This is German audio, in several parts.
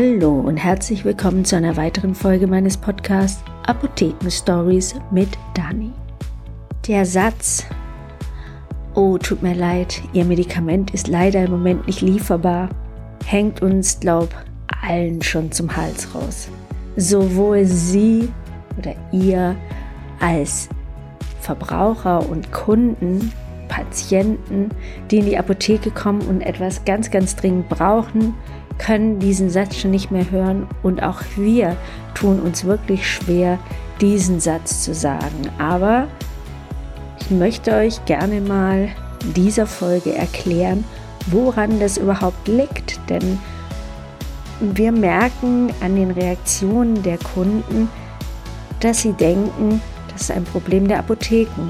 Hallo und herzlich willkommen zu einer weiteren Folge meines Podcasts Apotheken Stories mit Dani. Der Satz Oh, tut mir leid, Ihr Medikament ist leider im Moment nicht lieferbar, hängt uns, glaub, allen schon zum Hals raus. Sowohl Sie oder ihr als Verbraucher und Kunden, Patienten, die in die Apotheke kommen und etwas ganz, ganz dringend brauchen, können diesen Satz schon nicht mehr hören und auch wir tun uns wirklich schwer, diesen Satz zu sagen. Aber ich möchte euch gerne mal in dieser Folge erklären, woran das überhaupt liegt. Denn wir merken an den Reaktionen der Kunden, dass sie denken, das ist ein Problem der Apotheken.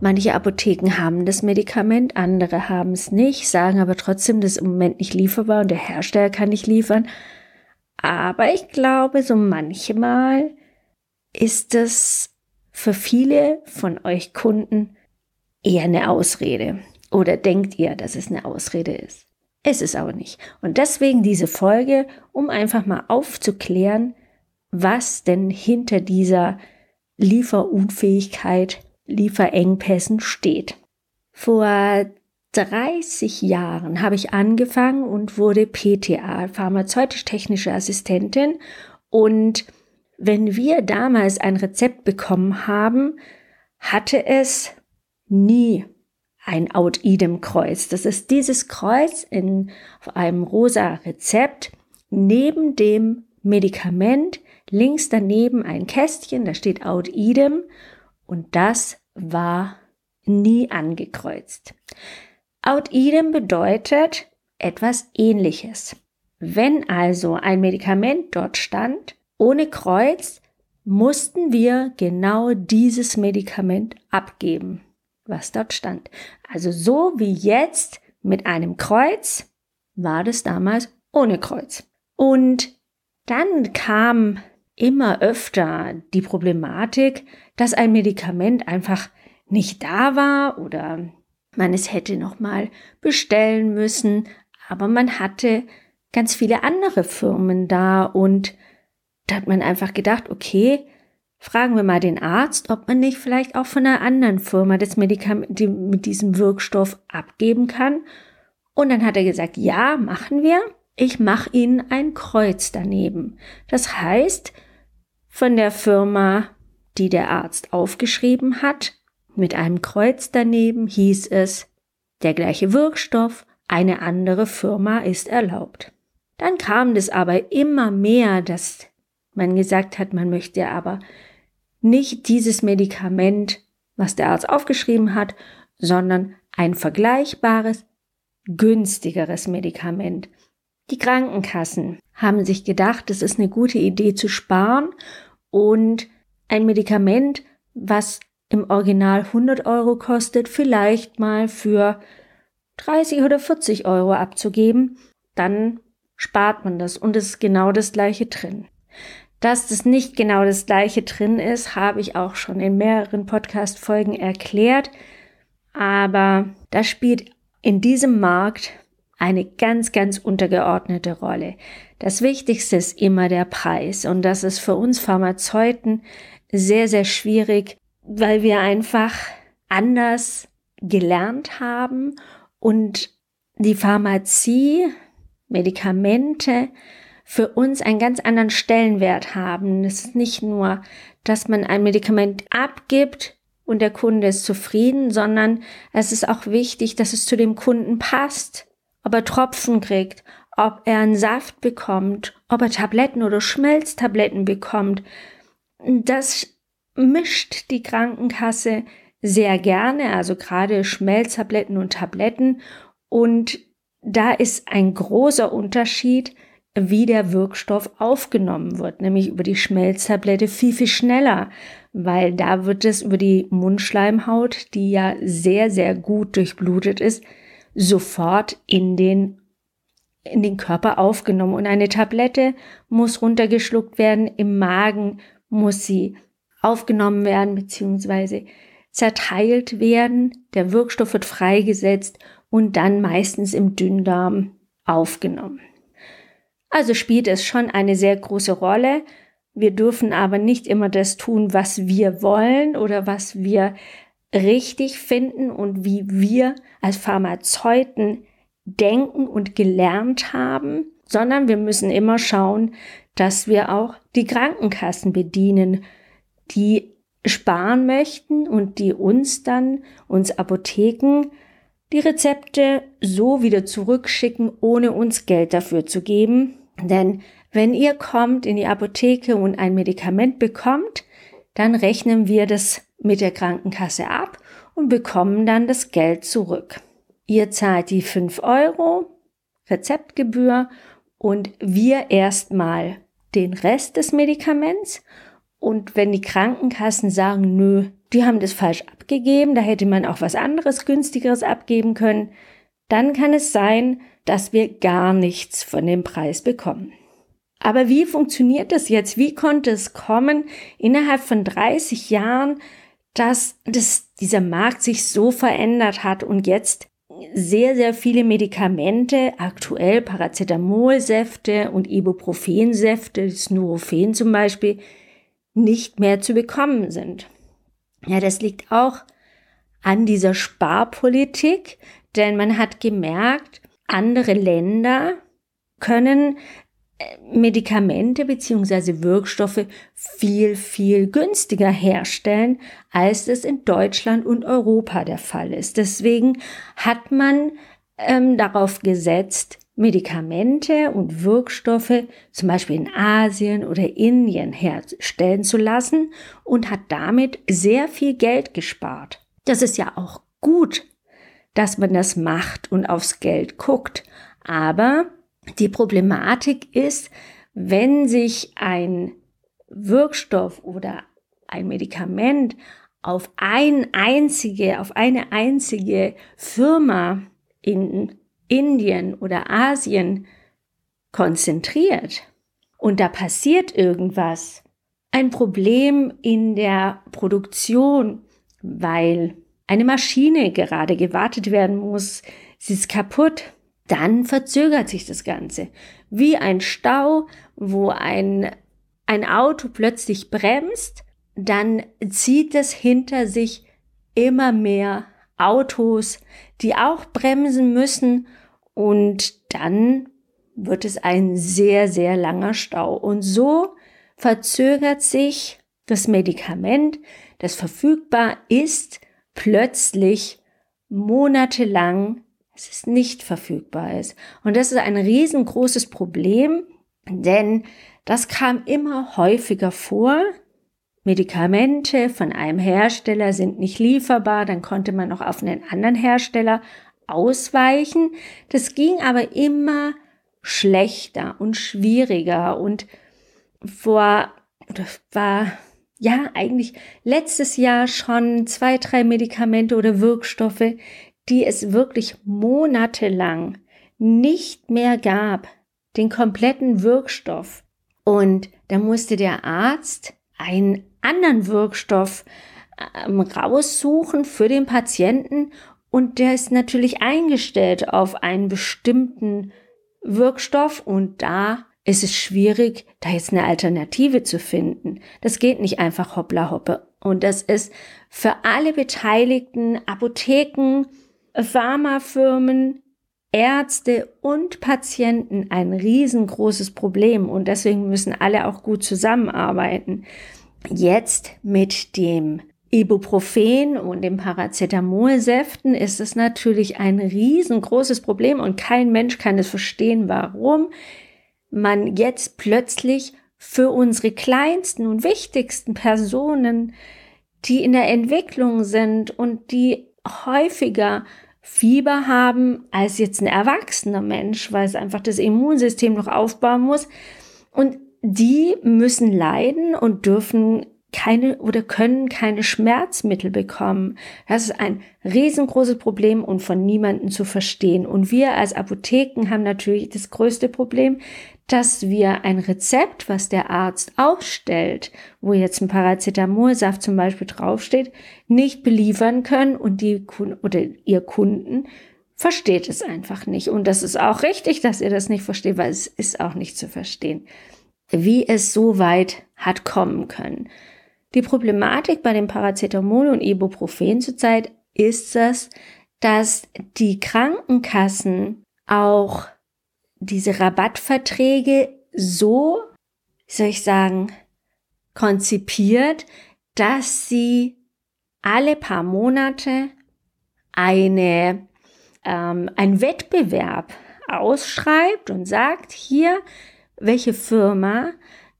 Manche Apotheken haben das Medikament, andere haben es nicht, sagen aber trotzdem, das ist im Moment nicht lieferbar und der Hersteller kann nicht liefern. Aber ich glaube, so manchmal ist es für viele von euch Kunden eher eine Ausrede. Oder denkt ihr, dass es eine Ausrede ist? Es ist aber nicht. Und deswegen diese Folge, um einfach mal aufzuklären, was denn hinter dieser Lieferunfähigkeit Lieferengpässen steht. Vor 30 Jahren habe ich angefangen und wurde PTA, pharmazeutisch-technische Assistentin. Und wenn wir damals ein Rezept bekommen haben, hatte es nie ein Out-Idem-Kreuz. Das ist dieses Kreuz in einem rosa Rezept neben dem Medikament, links daneben ein Kästchen, da steht Out-Idem und das war nie angekreuzt. Out idem bedeutet etwas ähnliches. Wenn also ein Medikament dort stand, ohne Kreuz, mussten wir genau dieses Medikament abgeben, was dort stand. Also so wie jetzt mit einem Kreuz, war das damals ohne Kreuz. Und dann kam immer öfter die Problematik, dass ein Medikament einfach nicht da war oder man es hätte noch mal bestellen müssen, aber man hatte ganz viele andere Firmen da und da hat man einfach gedacht, okay, fragen wir mal den Arzt, ob man nicht vielleicht auch von einer anderen Firma das Medikament mit diesem Wirkstoff abgeben kann. Und dann hat er gesagt, ja, machen wir. Ich mache Ihnen ein Kreuz daneben. Das heißt, von der Firma, die der Arzt aufgeschrieben hat. Mit einem Kreuz daneben hieß es, der gleiche Wirkstoff, eine andere Firma ist erlaubt. Dann kam es aber immer mehr, dass man gesagt hat, man möchte aber nicht dieses Medikament, was der Arzt aufgeschrieben hat, sondern ein vergleichbares, günstigeres Medikament. Die Krankenkassen haben sich gedacht, es ist eine gute Idee zu sparen und ein Medikament, was im Original 100 Euro kostet, vielleicht mal für 30 oder 40 Euro abzugeben, dann spart man das und es ist genau das gleiche drin. Dass das nicht genau das gleiche drin ist, habe ich auch schon in mehreren Podcast-Folgen erklärt, aber das spielt in diesem Markt eine ganz, ganz untergeordnete Rolle. Das Wichtigste ist immer der Preis und das ist für uns Pharmazeuten sehr, sehr schwierig, weil wir einfach anders gelernt haben und die Pharmazie, Medikamente für uns einen ganz anderen Stellenwert haben. Es ist nicht nur, dass man ein Medikament abgibt und der Kunde ist zufrieden, sondern es ist auch wichtig, dass es zu dem Kunden passt ob er Tropfen kriegt, ob er einen Saft bekommt, ob er Tabletten oder Schmelztabletten bekommt. Das mischt die Krankenkasse sehr gerne, also gerade Schmelztabletten und Tabletten. Und da ist ein großer Unterschied, wie der Wirkstoff aufgenommen wird, nämlich über die Schmelztablette viel, viel schneller, weil da wird es über die Mundschleimhaut, die ja sehr, sehr gut durchblutet ist, sofort in den in den Körper aufgenommen und eine Tablette muss runtergeschluckt werden, im Magen muss sie aufgenommen werden, beziehungsweise zerteilt werden, der Wirkstoff wird freigesetzt und dann meistens im Dünndarm aufgenommen. Also spielt es schon eine sehr große Rolle. Wir dürfen aber nicht immer das tun, was wir wollen oder was wir richtig finden und wie wir als Pharmazeuten denken und gelernt haben, sondern wir müssen immer schauen, dass wir auch die Krankenkassen bedienen, die sparen möchten und die uns dann, uns Apotheken, die Rezepte so wieder zurückschicken, ohne uns Geld dafür zu geben. Denn wenn ihr kommt in die Apotheke und ein Medikament bekommt, dann rechnen wir das mit der Krankenkasse ab und bekommen dann das Geld zurück. Ihr zahlt die 5 Euro Rezeptgebühr und wir erstmal den Rest des Medikaments. Und wenn die Krankenkassen sagen, nö, die haben das falsch abgegeben, da hätte man auch was anderes günstigeres abgeben können, dann kann es sein, dass wir gar nichts von dem Preis bekommen. Aber wie funktioniert das jetzt? Wie konnte es kommen, innerhalb von 30 Jahren, dass das, dieser Markt sich so verändert hat und jetzt sehr, sehr viele Medikamente, aktuell Paracetamolsäfte und Ibuprofensäfte, das Nurofen zum Beispiel, nicht mehr zu bekommen sind. Ja, das liegt auch an dieser Sparpolitik, denn man hat gemerkt, andere Länder können Medikamente beziehungsweise Wirkstoffe viel, viel günstiger herstellen, als es in Deutschland und Europa der Fall ist. Deswegen hat man ähm, darauf gesetzt, Medikamente und Wirkstoffe zum Beispiel in Asien oder Indien herstellen zu lassen und hat damit sehr viel Geld gespart. Das ist ja auch gut, dass man das macht und aufs Geld guckt. Aber die Problematik ist, wenn sich ein Wirkstoff oder ein Medikament auf ein einzige, auf eine einzige Firma in Indien oder Asien konzentriert und da passiert irgendwas, ein Problem in der Produktion, weil eine Maschine gerade gewartet werden muss, sie ist kaputt, dann verzögert sich das Ganze. Wie ein Stau, wo ein, ein Auto plötzlich bremst, dann zieht es hinter sich immer mehr Autos, die auch bremsen müssen und dann wird es ein sehr, sehr langer Stau. Und so verzögert sich das Medikament, das verfügbar ist, plötzlich monatelang dass es nicht verfügbar ist. Und das ist ein riesengroßes Problem, denn das kam immer häufiger vor. Medikamente von einem Hersteller sind nicht lieferbar, dann konnte man noch auf einen anderen Hersteller ausweichen. Das ging aber immer schlechter und schwieriger und vor, das war ja eigentlich letztes Jahr schon zwei, drei Medikamente oder Wirkstoffe, die es wirklich monatelang nicht mehr gab, den kompletten Wirkstoff. Und da musste der Arzt einen anderen Wirkstoff ähm, raussuchen für den Patienten und der ist natürlich eingestellt auf einen bestimmten Wirkstoff und da ist es schwierig, da jetzt eine Alternative zu finden. Das geht nicht einfach hoppla hoppe. Und das ist für alle Beteiligten, Apotheken, Pharmafirmen, Ärzte und Patienten ein riesengroßes Problem und deswegen müssen alle auch gut zusammenarbeiten. Jetzt mit dem Ibuprofen und dem Paracetamolsäften ist es natürlich ein riesengroßes Problem und kein Mensch kann es verstehen, warum man jetzt plötzlich für unsere kleinsten und wichtigsten Personen, die in der Entwicklung sind und die häufiger Fieber haben als jetzt ein erwachsener Mensch, weil es einfach das Immunsystem noch aufbauen muss. Und die müssen leiden und dürfen keine oder können keine Schmerzmittel bekommen. Das ist ein riesengroßes Problem und von niemandem zu verstehen. Und wir als Apotheken haben natürlich das größte Problem, dass wir ein Rezept, was der Arzt ausstellt, wo jetzt ein Paracetamolsaft zum Beispiel draufsteht, nicht beliefern können und die oder ihr Kunden versteht es einfach nicht. Und das ist auch richtig, dass ihr das nicht versteht, weil es ist auch nicht zu verstehen, wie es so weit hat kommen können. Die Problematik bei dem Paracetamol und Ibuprofen zurzeit ist es, dass die Krankenkassen auch diese Rabattverträge so, wie soll ich sagen, konzipiert, dass sie alle paar Monate eine, ähm, ein Wettbewerb ausschreibt und sagt, hier, welche Firma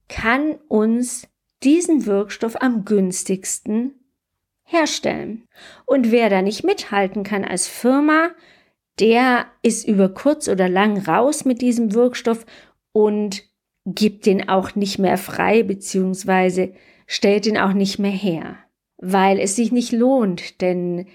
kann uns diesen Wirkstoff am günstigsten herstellen. Und wer da nicht mithalten kann als Firma, der ist über kurz oder lang raus mit diesem Wirkstoff und gibt den auch nicht mehr frei beziehungsweise stellt den auch nicht mehr her, weil es sich nicht lohnt, denn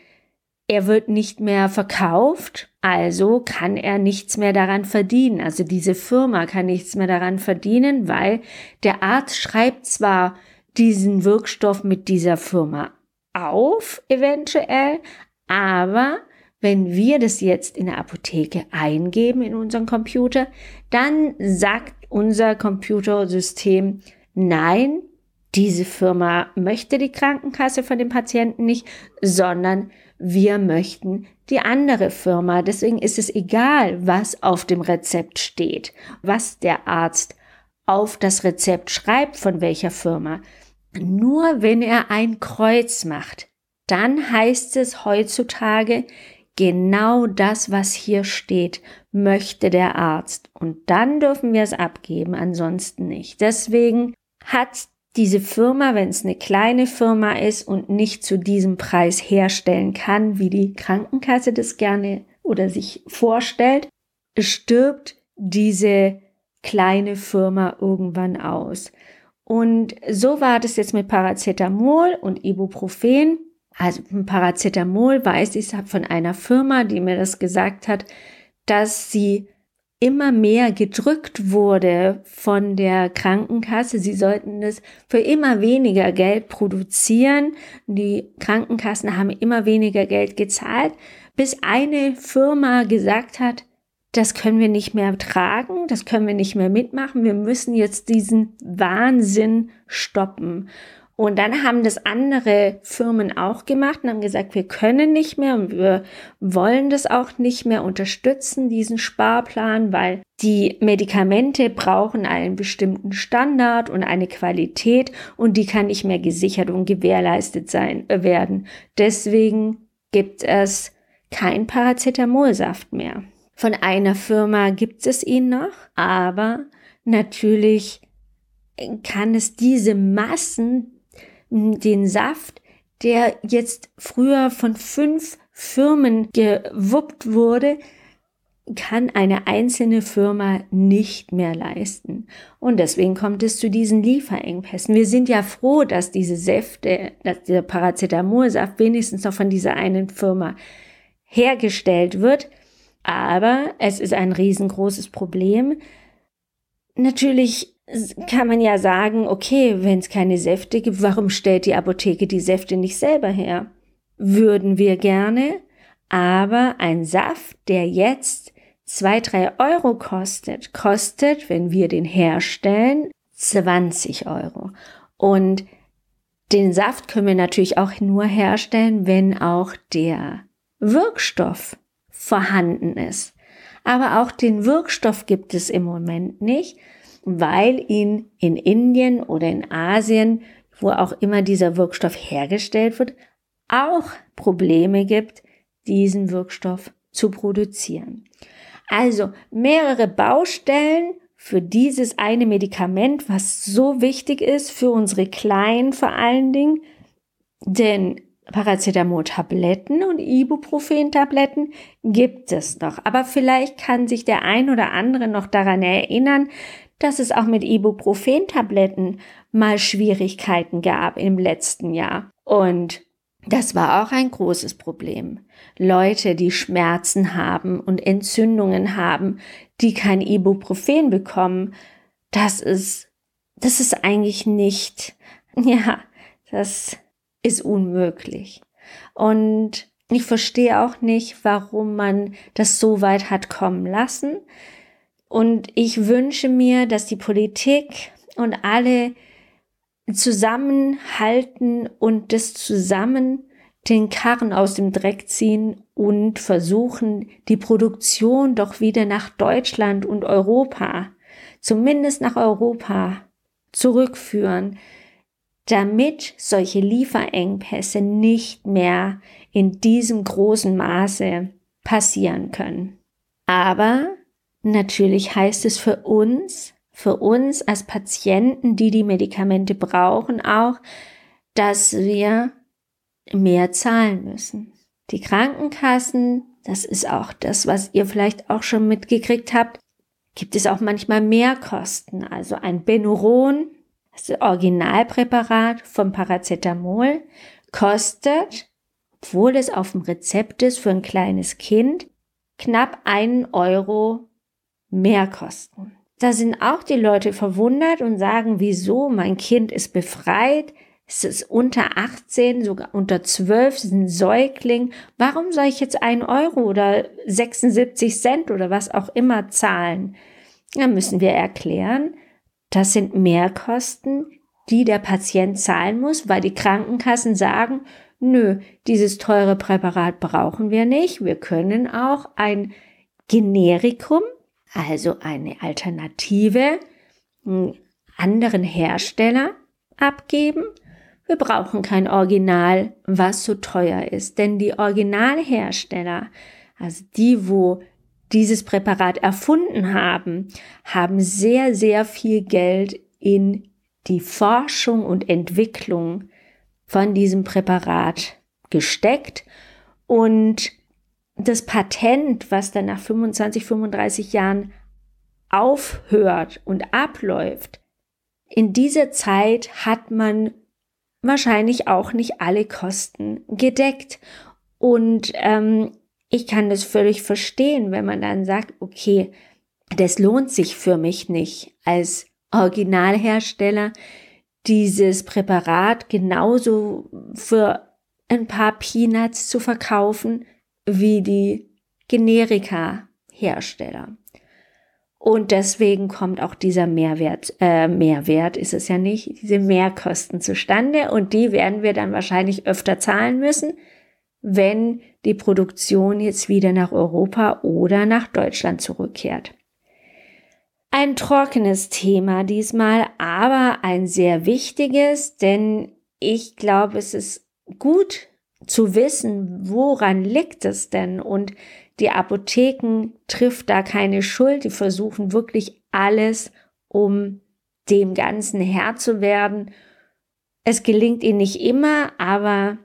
er wird nicht mehr verkauft, also kann er nichts mehr daran verdienen. Also diese Firma kann nichts mehr daran verdienen, weil der Arzt schreibt zwar diesen Wirkstoff mit dieser Firma auf, eventuell, aber wenn wir das jetzt in der Apotheke eingeben in unseren Computer, dann sagt unser Computersystem, nein, diese Firma möchte die Krankenkasse von dem Patienten nicht, sondern wir möchten die andere Firma. Deswegen ist es egal, was auf dem Rezept steht, was der Arzt auf das Rezept schreibt, von welcher Firma. Nur wenn er ein Kreuz macht, dann heißt es heutzutage, Genau das, was hier steht, möchte der Arzt. Und dann dürfen wir es abgeben, ansonsten nicht. Deswegen hat diese Firma, wenn es eine kleine Firma ist und nicht zu diesem Preis herstellen kann, wie die Krankenkasse das gerne oder sich vorstellt, stirbt diese kleine Firma irgendwann aus. Und so war das jetzt mit Paracetamol und Ibuprofen. Also Paracetamol weiß ich von einer Firma, die mir das gesagt hat, dass sie immer mehr gedrückt wurde von der Krankenkasse. Sie sollten es für immer weniger Geld produzieren. Die Krankenkassen haben immer weniger Geld gezahlt, bis eine Firma gesagt hat, das können wir nicht mehr tragen, das können wir nicht mehr mitmachen, wir müssen jetzt diesen Wahnsinn stoppen. Und dann haben das andere Firmen auch gemacht und haben gesagt, wir können nicht mehr und wir wollen das auch nicht mehr unterstützen, diesen Sparplan, weil die Medikamente brauchen einen bestimmten Standard und eine Qualität und die kann nicht mehr gesichert und gewährleistet sein äh, werden. Deswegen gibt es kein Paracetamolsaft mehr. Von einer Firma gibt es ihn noch, aber natürlich kann es diese Massen den Saft, der jetzt früher von fünf Firmen gewuppt wurde, kann eine einzelne Firma nicht mehr leisten. Und deswegen kommt es zu diesen Lieferengpässen. Wir sind ja froh, dass diese Säfte, dass der Paracetamolsaft wenigstens noch von dieser einen Firma hergestellt wird. Aber es ist ein riesengroßes Problem. Natürlich kann man ja sagen, okay, wenn es keine Säfte gibt, warum stellt die Apotheke die Säfte nicht selber her? Würden wir gerne, aber ein Saft, der jetzt zwei, drei Euro kostet, kostet, wenn wir den herstellen, 20 Euro. Und den Saft können wir natürlich auch nur herstellen, wenn auch der Wirkstoff vorhanden ist. Aber auch den Wirkstoff gibt es im Moment nicht weil ihn in Indien oder in Asien, wo auch immer dieser Wirkstoff hergestellt wird, auch Probleme gibt, diesen Wirkstoff zu produzieren. Also mehrere Baustellen für dieses eine Medikament, was so wichtig ist für unsere Kleinen vor allen Dingen, denn Paracetamol-Tabletten und Ibuprofen-Tabletten gibt es noch. Aber vielleicht kann sich der ein oder andere noch daran erinnern, dass es auch mit Ibuprofen-Tabletten mal Schwierigkeiten gab im letzten Jahr. Und das war auch ein großes Problem. Leute, die Schmerzen haben und Entzündungen haben, die kein Ibuprofen bekommen, das ist, das ist eigentlich nicht, ja, das ist unmöglich. Und ich verstehe auch nicht, warum man das so weit hat kommen lassen. Und ich wünsche mir, dass die Politik und alle zusammenhalten und das zusammen den Karren aus dem Dreck ziehen und versuchen, die Produktion doch wieder nach Deutschland und Europa, zumindest nach Europa, zurückführen, damit solche Lieferengpässe nicht mehr in diesem großen Maße passieren können. Aber natürlich heißt es für uns, für uns als Patienten, die die Medikamente brauchen, auch, dass wir mehr zahlen müssen. Die Krankenkassen, das ist auch das, was ihr vielleicht auch schon mitgekriegt habt, gibt es auch manchmal Mehrkosten. Also ein Benuron, das Originalpräparat vom Paracetamol, kostet, obwohl es auf dem Rezept ist für ein kleines Kind, knapp einen Euro Mehrkosten. Da sind auch die Leute verwundert und sagen, wieso mein Kind ist befreit, es ist unter 18, sogar unter 12, es ist ein Säugling. Warum soll ich jetzt ein Euro oder 76 Cent oder was auch immer zahlen? Da müssen wir erklären, das sind Mehrkosten, die der Patient zahlen muss, weil die Krankenkassen sagen, nö, dieses teure Präparat brauchen wir nicht. Wir können auch ein Generikum also eine Alternative einen anderen Hersteller abgeben. Wir brauchen kein Original, was so teuer ist, denn die Originalhersteller, also die, wo dieses Präparat erfunden haben, haben sehr, sehr viel Geld in die Forschung und Entwicklung von diesem Präparat gesteckt und das Patent, was dann nach 25, 35 Jahren aufhört und abläuft, in dieser Zeit hat man wahrscheinlich auch nicht alle Kosten gedeckt. Und ähm, ich kann das völlig verstehen, wenn man dann sagt, okay, das lohnt sich für mich nicht als Originalhersteller, dieses Präparat genauso für ein paar Peanuts zu verkaufen, wie die Generika-Hersteller. Und deswegen kommt auch dieser Mehrwert, äh, Mehrwert ist es ja nicht, diese Mehrkosten zustande und die werden wir dann wahrscheinlich öfter zahlen müssen, wenn die Produktion jetzt wieder nach Europa oder nach Deutschland zurückkehrt. Ein trockenes Thema diesmal, aber ein sehr wichtiges, denn ich glaube, es ist gut zu wissen, woran liegt es denn? Und die Apotheken trifft da keine Schuld. Die versuchen wirklich alles, um dem Ganzen Herr zu werden. Es gelingt ihnen nicht immer, aber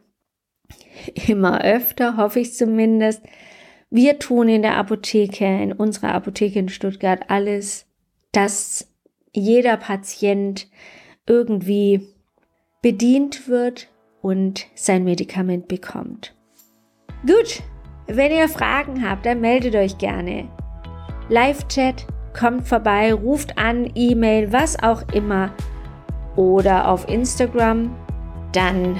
immer öfter, hoffe ich zumindest. Wir tun in der Apotheke, in unserer Apotheke in Stuttgart alles, dass jeder Patient irgendwie bedient wird und sein Medikament bekommt. Gut, wenn ihr Fragen habt, dann meldet euch gerne. Live-Chat, kommt vorbei, ruft an, E-Mail, was auch immer. Oder auf Instagram, dann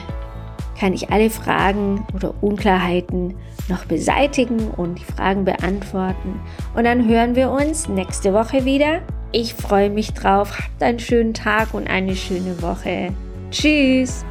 kann ich alle Fragen oder Unklarheiten noch beseitigen und die Fragen beantworten. Und dann hören wir uns nächste Woche wieder. Ich freue mich drauf. Habt einen schönen Tag und eine schöne Woche. Tschüss!